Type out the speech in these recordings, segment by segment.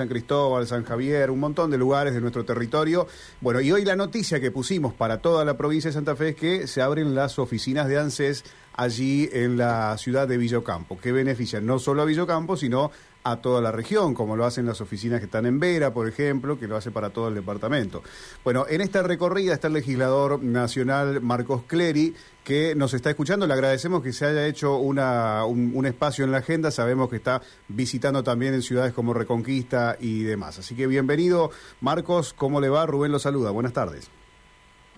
San Cristóbal, San Javier, un montón de lugares de nuestro territorio. Bueno, y hoy la noticia que pusimos para toda la provincia de Santa Fe es que se abren las oficinas de ANSES allí en la ciudad de Villocampo, que benefician no solo a Villocampo, sino a toda la región, como lo hacen las oficinas que están en Vera, por ejemplo, que lo hace para todo el departamento. Bueno, en esta recorrida está el legislador nacional Marcos Clery, que nos está escuchando. Le agradecemos que se haya hecho una, un, espacio en la agenda. Sabemos que está visitando también en ciudades como Reconquista y demás. Así que bienvenido, Marcos. ¿Cómo le va? Rubén lo saluda. Buenas tardes.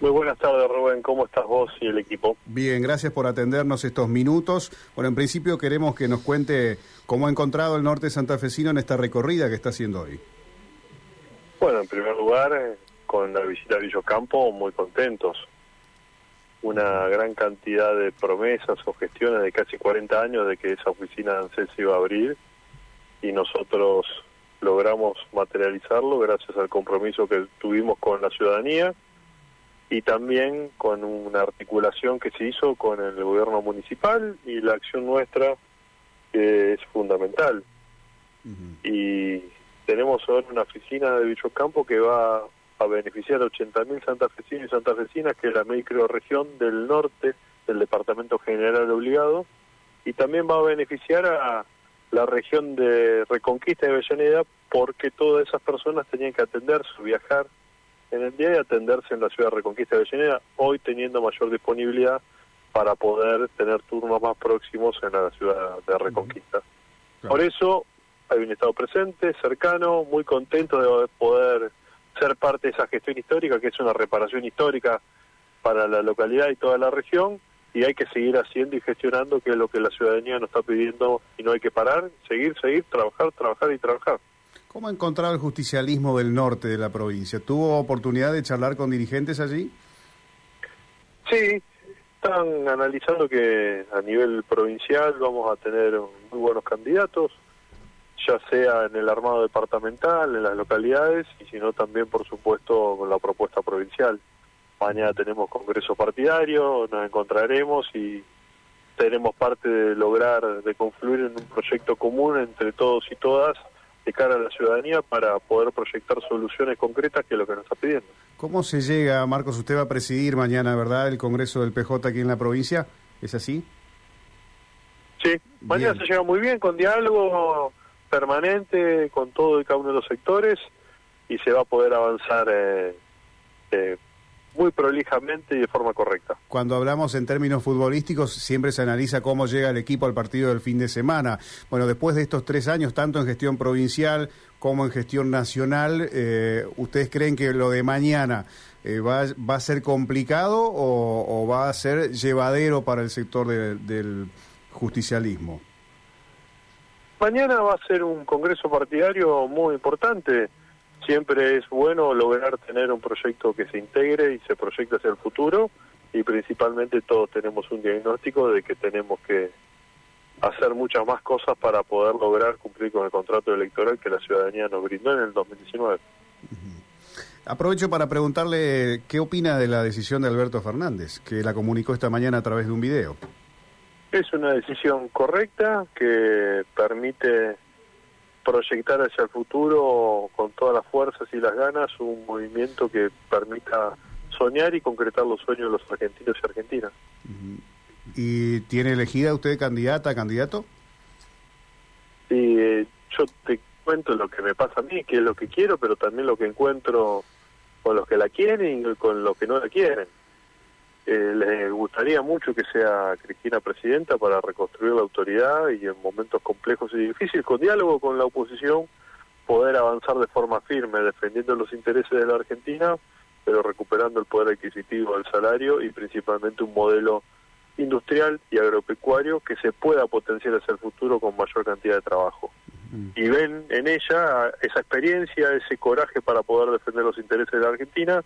Muy buenas tardes, Rubén. ¿Cómo estás vos y el equipo? Bien, gracias por atendernos estos minutos. Bueno, en principio queremos que nos cuente cómo ha encontrado el norte santafesino en esta recorrida que está haciendo hoy. Bueno, en primer lugar, eh, con la visita a Villocampo, muy contentos. Una gran cantidad de promesas o gestiones de casi 40 años de que esa oficina de ANSES iba a abrir y nosotros logramos materializarlo gracias al compromiso que tuvimos con la ciudadanía y también con una articulación que se hizo con el gobierno municipal y la acción nuestra que es fundamental. Y tenemos ahora una oficina de Villocampo que va a beneficiar a 80.000 santafesinos y santafesinas, que es la microregión del norte del Departamento General Obligado, y también va a beneficiar a la región de Reconquista de Avellaneda porque todas esas personas tenían que atenderse, viajar en el día y atenderse en la ciudad de Reconquista de Avellaneda, hoy teniendo mayor disponibilidad para poder tener turnos más próximos en la ciudad de Reconquista. Por eso hay un Estado presente, cercano, muy contento de poder ser parte de esa gestión histórica, que es una reparación histórica para la localidad y toda la región, y hay que seguir haciendo y gestionando, que es lo que la ciudadanía nos está pidiendo, y no hay que parar, seguir, seguir, trabajar, trabajar y trabajar. ¿Cómo ha encontrado el justicialismo del norte de la provincia? ¿Tuvo oportunidad de charlar con dirigentes allí? Sí, están analizando que a nivel provincial vamos a tener muy buenos candidatos, ya sea en el armado departamental, en las localidades, y si no también, por supuesto, con la propuesta provincial. Mañana tenemos congreso partidario, nos encontraremos y tenemos parte de lograr, de confluir en un proyecto común entre todos y todas de cara a la ciudadanía para poder proyectar soluciones concretas que es lo que nos está pidiendo. ¿Cómo se llega, Marcos? Usted va a presidir mañana, ¿verdad?, el Congreso del PJ aquí en la provincia. ¿Es así? Sí, mañana se llega muy bien, con diálogo permanente con todo y cada uno de los sectores y se va a poder avanzar eh, eh, muy prolijamente y de forma correcta. Cuando hablamos en términos futbolísticos, siempre se analiza cómo llega el equipo al partido del fin de semana. Bueno, después de estos tres años, tanto en gestión provincial como en gestión nacional, eh, ¿ustedes creen que lo de mañana eh, va, va, a ser complicado o, va a ser llevadero para el sector del justicialismo? Mañana va a ser un congreso partidario muy importante siempre es bueno lograr tener un proyecto que se integre y se proyecte hacia el futuro y principalmente todos tenemos un diagnóstico de que tenemos que hacer muchas más cosas para poder lograr cumplir con el contrato electoral que la ciudadanía nos brindó en el 2019. Aprovecho para preguntarle qué opina de la decisión de Alberto Fernández, que la comunicó esta mañana a través de un video. Es una decisión correcta que permite proyectar hacia el futuro con todas las fuerzas y las ganas un movimiento que permita soñar y concretar los sueños de los argentinos y argentinas. ¿Y tiene elegida usted candidata, candidato? Sí, eh, yo te cuento lo que me pasa a mí, que es lo que quiero, pero también lo que encuentro con los que la quieren y con los que no la quieren. Eh, les gustaría mucho que sea Cristina presidenta para reconstruir la autoridad y en momentos complejos y difíciles, con diálogo con la oposición, poder avanzar de forma firme, defendiendo los intereses de la Argentina, pero recuperando el poder adquisitivo del salario y principalmente un modelo industrial y agropecuario que se pueda potenciar hacia el futuro con mayor cantidad de trabajo. Y ven en ella esa experiencia, ese coraje para poder defender los intereses de la Argentina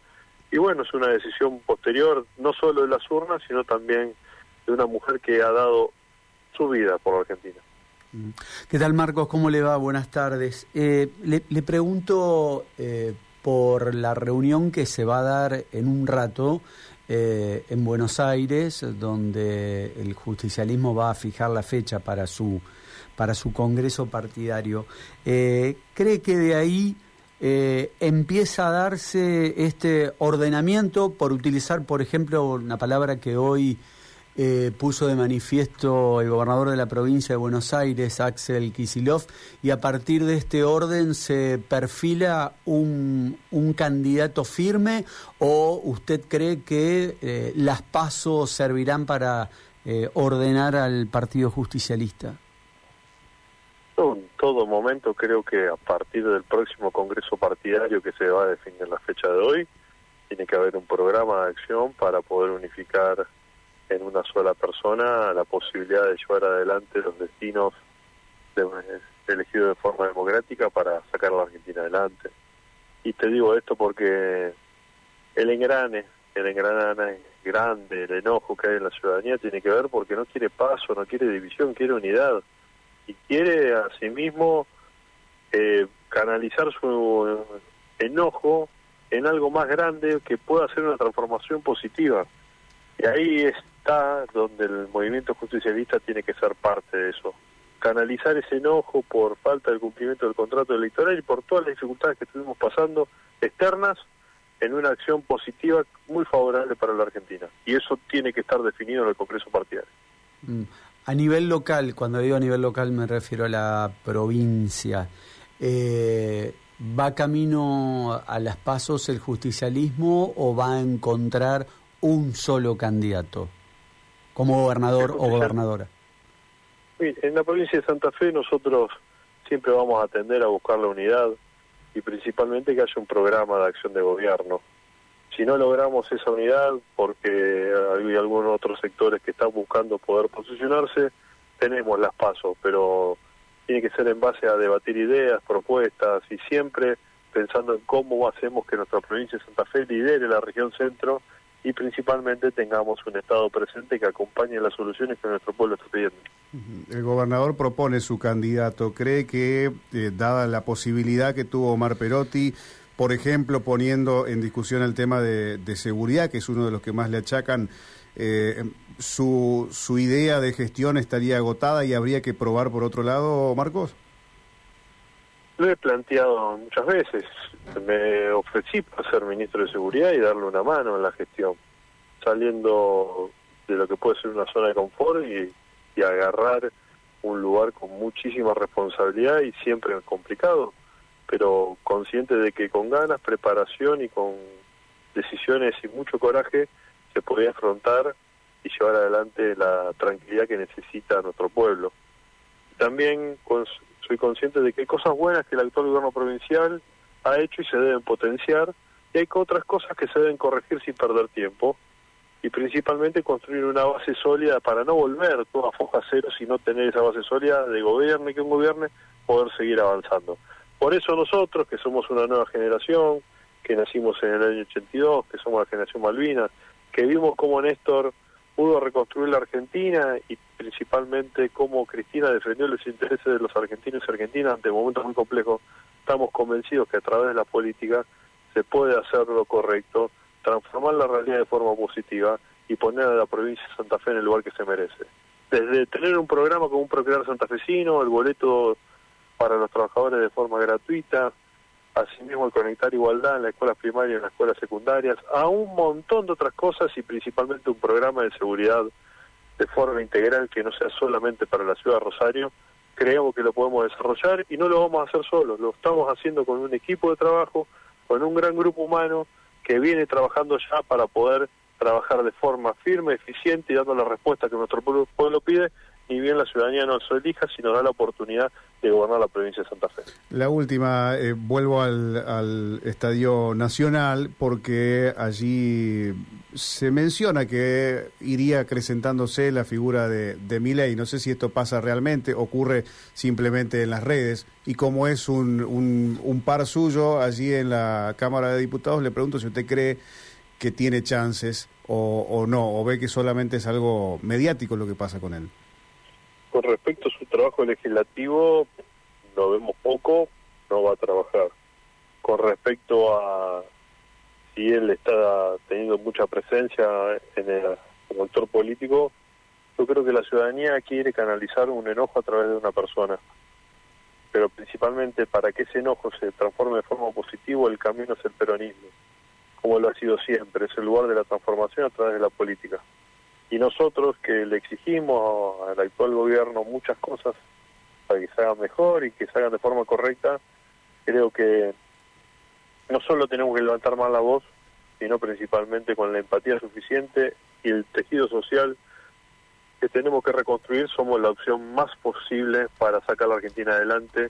y bueno, es una decisión posterior, no solo de las urnas, sino también de una mujer que ha dado su vida por la Argentina. Mm. ¿Qué tal, Marcos? ¿Cómo le va? Buenas tardes. Eh, le, pregunto eh, por la reunión que se va a dar en un rato eh, en Buenos Aires, donde el justicialismo va a fijar la fecha para su para su congreso partidario. Eh, ¿Cree que de ahí eh, empieza a darse este ordenamiento, por utilizar, por ejemplo, una palabra que hoy eh, puso de manifiesto el gobernador de la provincia de Buenos Aires, Axel Kisilov, y a partir de este orden se perfila un, un candidato firme o usted cree que eh, las pasos servirán para ordenar al Partido Justicialista? Todo momento creo que a partir del próximo Congreso Partidario que se va a definir en la fecha de hoy, tiene que haber un programa de acción para poder unificar en una sola persona la posibilidad de llevar adelante los destinos de, elegidos de forma democrática para sacar a la Argentina adelante. Y te digo esto porque el engrane, el engrane grande, el enojo que hay en la ciudadanía tiene que ver porque no quiere paso, no quiere división, quiere unidad y quiere asimismo eh, canalizar su enojo en algo más grande que pueda hacer una transformación positiva. Y ahí está donde el movimiento justicialista tiene que ser parte de eso. Canalizar ese enojo por falta del cumplimiento del contrato electoral y por todas las dificultades que estuvimos pasando externas en una acción positiva muy favorable para la Argentina. Y eso tiene que estar definido en el Congreso Partidario. Mm. A nivel local, cuando digo a nivel local me refiero a la provincia, eh, ¿va camino a las pasos el justicialismo o va a encontrar un solo candidato como gobernador o gobernadora? En la provincia de Santa Fe nosotros siempre vamos a atender a buscar la unidad y principalmente que haya un programa de acción de gobierno si no logramos esa unidad, porque hay algunos otros sectores que están buscando poder posicionarse, tenemos las pasos, pero tiene que ser en base a debatir ideas, propuestas y siempre pensando en cómo hacemos que nuestra provincia de Santa Fe lidere la región centro y principalmente tengamos un Estado presente que acompañe las soluciones que nuestro pueblo está pidiendo. El gobernador propone su candidato. ¿Cree que, eh, dada la posibilidad que tuvo Omar Perotti, por ejemplo, poniendo en discusión el tema de, seguridad, que es uno de los que más le achacan, eh, su, su idea de gestión estaría agotada y habría que probar por otro lado, Marcos? Lo he planteado muchas veces. Me ofrecí para ser ministro de Seguridad y darle una mano en la gestión, saliendo de lo que puede ser una zona de confort y, y agarrar un lugar con muchísima responsabilidad y siempre complicado pero consciente de que con ganas, preparación y con decisiones y mucho coraje se podía afrontar y llevar adelante la tranquilidad que necesita nuestro pueblo. También soy consciente de que hay cosas buenas que el actual gobierno provincial ha hecho y se deben potenciar, y hay otras cosas que se deben corregir sin perder tiempo, y principalmente construir una base sólida para no volver toda foja cero, sino tener esa base sólida de gobierno y que un gobierne poder seguir avanzando. Por eso nosotros, que somos una nueva generación, que nacimos en el año 82, que somos la generación Malvinas, que vimos cómo Néstor pudo reconstruir la Argentina y principalmente cómo Cristina defendió los intereses de los argentinos y argentinas ante momentos muy complejos, estamos convencidos que a través de la política se puede hacer lo correcto, transformar la realidad de forma positiva y poner a la provincia de Santa Fe en el lugar que se merece. Desde tener un programa como un Procrear Santafesino, el boleto para los trabajadores de forma gratuita, asimismo el conectar igualdad en las escuelas primarias y en las escuelas secundarias, a un montón de otras cosas y principalmente un programa de seguridad de forma integral que no sea solamente para la ciudad de Rosario, creemos que lo podemos desarrollar y no lo vamos a hacer solos, lo estamos haciendo con un equipo de trabajo, con un gran grupo humano que viene trabajando ya para poder trabajar de forma firme, eficiente y dando la respuesta que nuestro pueblo pide ni bien la ciudadanía nos elija, sino da la oportunidad de gobernar la provincia de Santa Fe. La última, eh, vuelvo al, Estadio Nacional porque allí se menciona que iría acrecentándose la figura de, de. No sé si esto pasa realmente, ocurre simplemente en las redes. Y como es un, par suyo allí en la Cámara de Diputados, le pregunto si usted cree que tiene chances o no, o ve que solamente es algo mediático lo que pasa con él con respecto a su trabajo legislativo, lo vemos poco, no va a trabajar. Con respecto a si él está teniendo mucha presencia en el, actor político, Yo creo que la ciudadanía quiere canalizar un enojo a través de una persona, pero principalmente para que ese enojo se transforme de forma positiva, el camino es el peronismo, como lo ha sido siempre, es el lugar de la transformación a través de la política. Y nosotros que le exigimos al actual gobierno muchas cosas para que se hagan mejor y que se hagan de forma correcta, creo que no solo tenemos que levantar más la voz, sino principalmente con la empatía suficiente y el tejido social que tenemos que reconstruir, somos la opción más posible para sacar a la Argentina adelante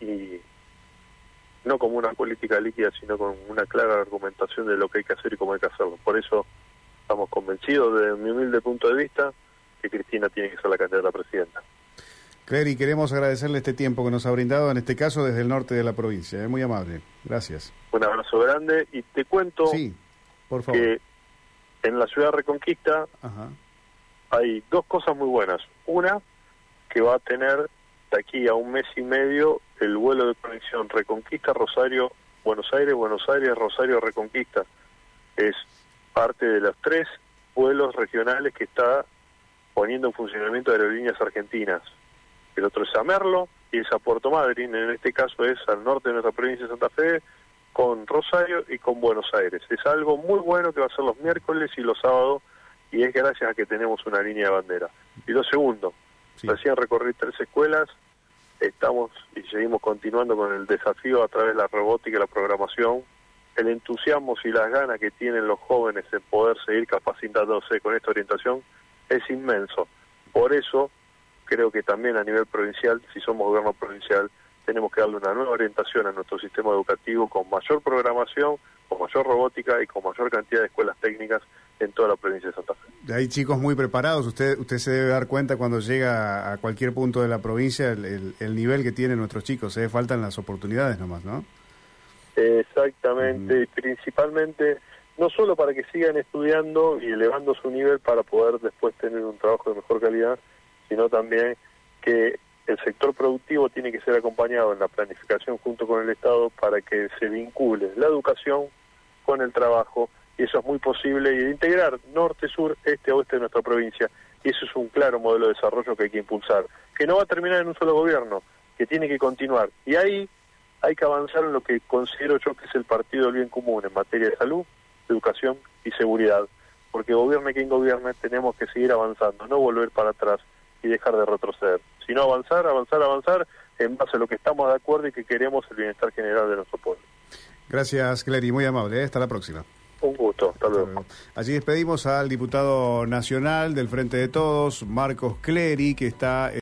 y no como una política líquida, sino con una clara argumentación de lo que hay que hacer y cómo hay que hacerlo. Por eso estamos convencidos, desde mi humilde punto de vista, que Cristina tiene que ser la candidata presidenta. Clary, queremos agradecerle este tiempo que nos ha brindado, en este caso desde el norte de la provincia. Es ¿eh? muy amable. Gracias. Un abrazo grande y te cuento sí, por favor. que en la ciudad de Reconquista Ajá hay dos cosas muy buenas. Una, que va a tener de aquí a un mes y medio el vuelo de conexión Reconquista, Rosario, Buenos Aires, Buenos Aires, Rosario, Reconquista. Es parte de los tres vuelos regionales que está poniendo en funcionamiento aerolíneas argentinas. El otro es a Merlo y es a Puerto Madryn, en este caso es al norte de nuestra provincia de Santa Fe, con Rosario y con Buenos Aires. Es algo muy bueno que va a ser los miércoles y los sábados y es gracias a que tenemos una línea de bandera. Y lo segundo, recién recorrí tres escuelas, estamos y seguimos continuando con el desafío a través de la robótica y la programación, el entusiasmo y las ganas que tienen los jóvenes en poder seguir capacitándose con esta orientación es inmenso. Por eso creo que también a nivel provincial, si somos gobierno provincial, tenemos que darle una nueva orientación a nuestro sistema educativo con mayor programación, con mayor robótica y con mayor cantidad de escuelas técnicas en toda la provincia de Santa Fe. Hay chicos muy preparados, usted usted se debe dar cuenta cuando llega a cualquier punto de la provincia el, el, nivel que tienen nuestros chicos, se faltan las oportunidades nomás, ¿no? Exactamente, y principalmente no solo para que sigan estudiando y elevando su nivel para poder después tener un trabajo de mejor calidad, sino también que el sector productivo tiene que ser acompañado en la planificación junto con el Estado para que se vincule la educación con el trabajo y eso es muy posible, y de integrar norte, sur, este, oeste de nuestra provincia. Y eso es un claro modelo de desarrollo que hay que impulsar, que no va a terminar en un solo gobierno, que tiene que continuar. Y ahí hay que avanzar en lo que considero yo que es el partido del bien común en materia de salud, educación y seguridad. Porque gobierne quien gobierne, tenemos que seguir avanzando, no volver para atrás y dejar de retroceder, sino avanzar, avanzar, avanzar en base a lo que estamos de acuerdo y que queremos el bienestar general de nuestro pueblo. Gracias, Clery. Muy amable. ¿eh? Hasta la próxima. Un gusto, hasta luego. Allí despedimos al diputado nacional del Frente de Todos, Marcos Clery, que está...